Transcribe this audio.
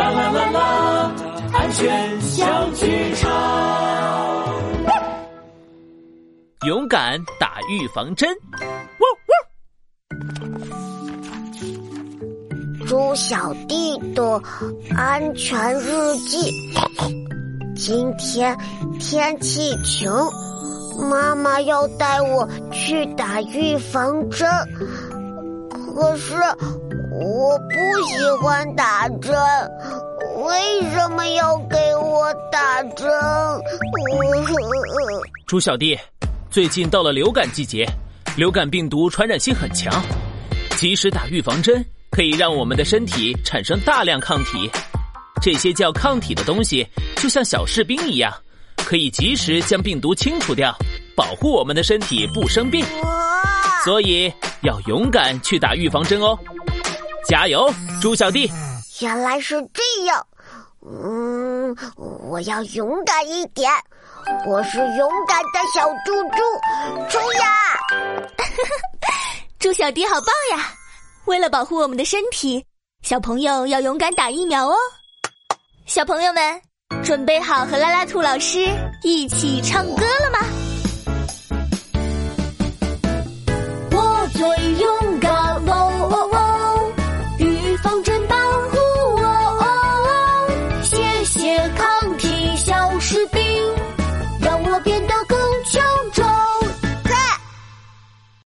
啦啦啦啦，安全小剧场。勇敢打预防针。猪小弟的安全日记。今天天气晴，妈妈要带我去打预防针。可是我不喜欢打针，为什么要给我打针？猪小弟，最近到了流感季节，流感病毒传染性很强，及时打预防针。可以让我们的身体产生大量抗体，这些叫抗体的东西就像小士兵一样，可以及时将病毒清除掉，保护我们的身体不生病。所以要勇敢去打预防针哦！加油，猪小弟！原来是这样，嗯，我要勇敢一点。我是勇敢的小猪猪，冲呀！猪小弟好棒呀！为了保护我们的身体，小朋友要勇敢打疫苗哦。小朋友们，准备好和拉拉兔老师一起唱歌了吗？